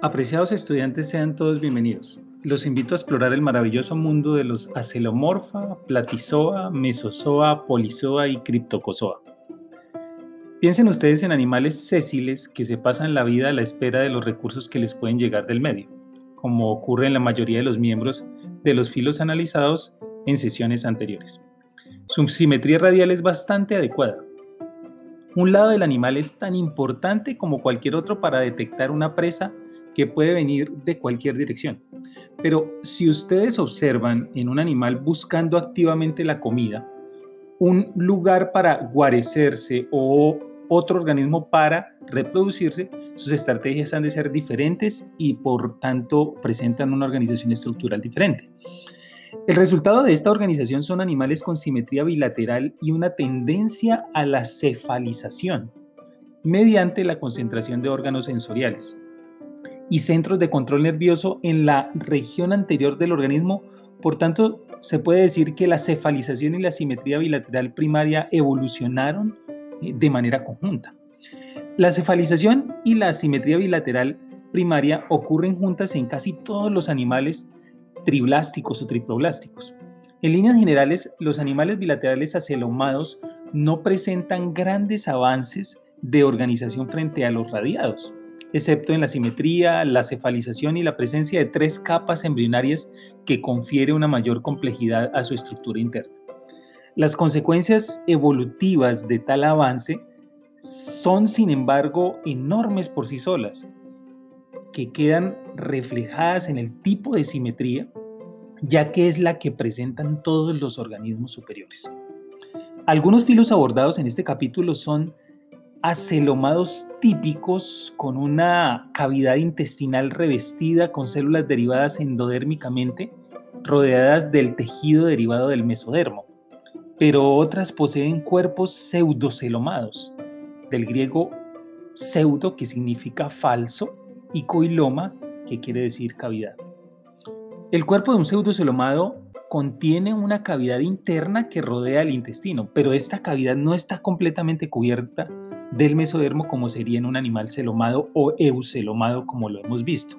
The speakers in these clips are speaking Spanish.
Apreciados estudiantes, sean todos bienvenidos. Los invito a explorar el maravilloso mundo de los acelomorfa, platizoa, mesozoa, polizoa y criptocozoa. Piensen ustedes en animales sésiles que se pasan la vida a la espera de los recursos que les pueden llegar del medio, como ocurre en la mayoría de los miembros de los filos analizados en sesiones anteriores. Su simetría radial es bastante adecuada. Un lado del animal es tan importante como cualquier otro para detectar una presa que puede venir de cualquier dirección. Pero si ustedes observan en un animal buscando activamente la comida, un lugar para guarecerse o otro organismo para reproducirse, sus estrategias han de ser diferentes y por tanto presentan una organización estructural diferente. El resultado de esta organización son animales con simetría bilateral y una tendencia a la cefalización mediante la concentración de órganos sensoriales y centros de control nervioso en la región anterior del organismo. Por tanto, se puede decir que la cefalización y la simetría bilateral primaria evolucionaron eh, de manera conjunta. La cefalización y la simetría bilateral primaria ocurren juntas en casi todos los animales triblásticos o triploblásticos. En líneas generales, los animales bilaterales acelomados no presentan grandes avances de organización frente a los radiados excepto en la simetría, la cefalización y la presencia de tres capas embrionarias que confiere una mayor complejidad a su estructura interna. Las consecuencias evolutivas de tal avance son, sin embargo, enormes por sí solas, que quedan reflejadas en el tipo de simetría, ya que es la que presentan todos los organismos superiores. Algunos filos abordados en este capítulo son acelomados típicos con una cavidad intestinal revestida con células derivadas endodérmicamente, rodeadas del tejido derivado del mesodermo, pero otras poseen cuerpos pseudocelomados, del griego pseudo que significa falso y coiloma que quiere decir cavidad. El cuerpo de un pseudocelomado contiene una cavidad interna que rodea el intestino, pero esta cavidad no está completamente cubierta del mesodermo como sería en un animal celomado o eucelomado como lo hemos visto.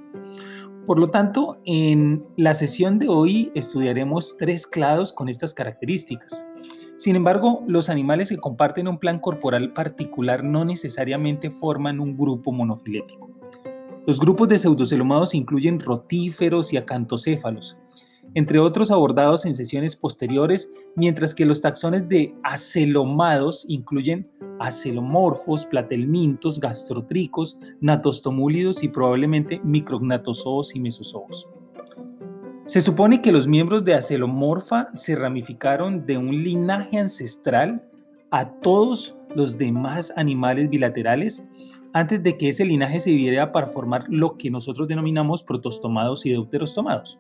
Por lo tanto, en la sesión de hoy estudiaremos tres clados con estas características. Sin embargo, los animales que comparten un plan corporal particular no necesariamente forman un grupo monofilético. Los grupos de pseudocelomados incluyen rotíferos y acantocéfalos, entre otros abordados en sesiones posteriores, mientras que los taxones de acelomados incluyen acelomorfos, platelmintos, gastrotricos, natostomúlidos y probablemente micrognatozoos y mesozoos. Se supone que los miembros de acelomorfa se ramificaron de un linaje ancestral a todos los demás animales bilaterales antes de que ese linaje se dividiera para formar lo que nosotros denominamos protostomados y deuterostomados.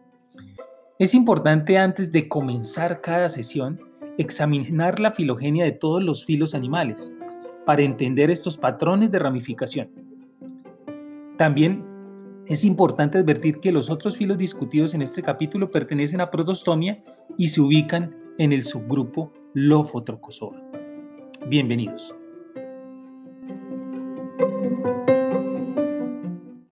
Es importante antes de comenzar cada sesión examinar la filogenia de todos los filos animales para entender estos patrones de ramificación. También es importante advertir que los otros filos discutidos en este capítulo pertenecen a protostomia y se ubican en el subgrupo Lophotrochozoa. Bienvenidos.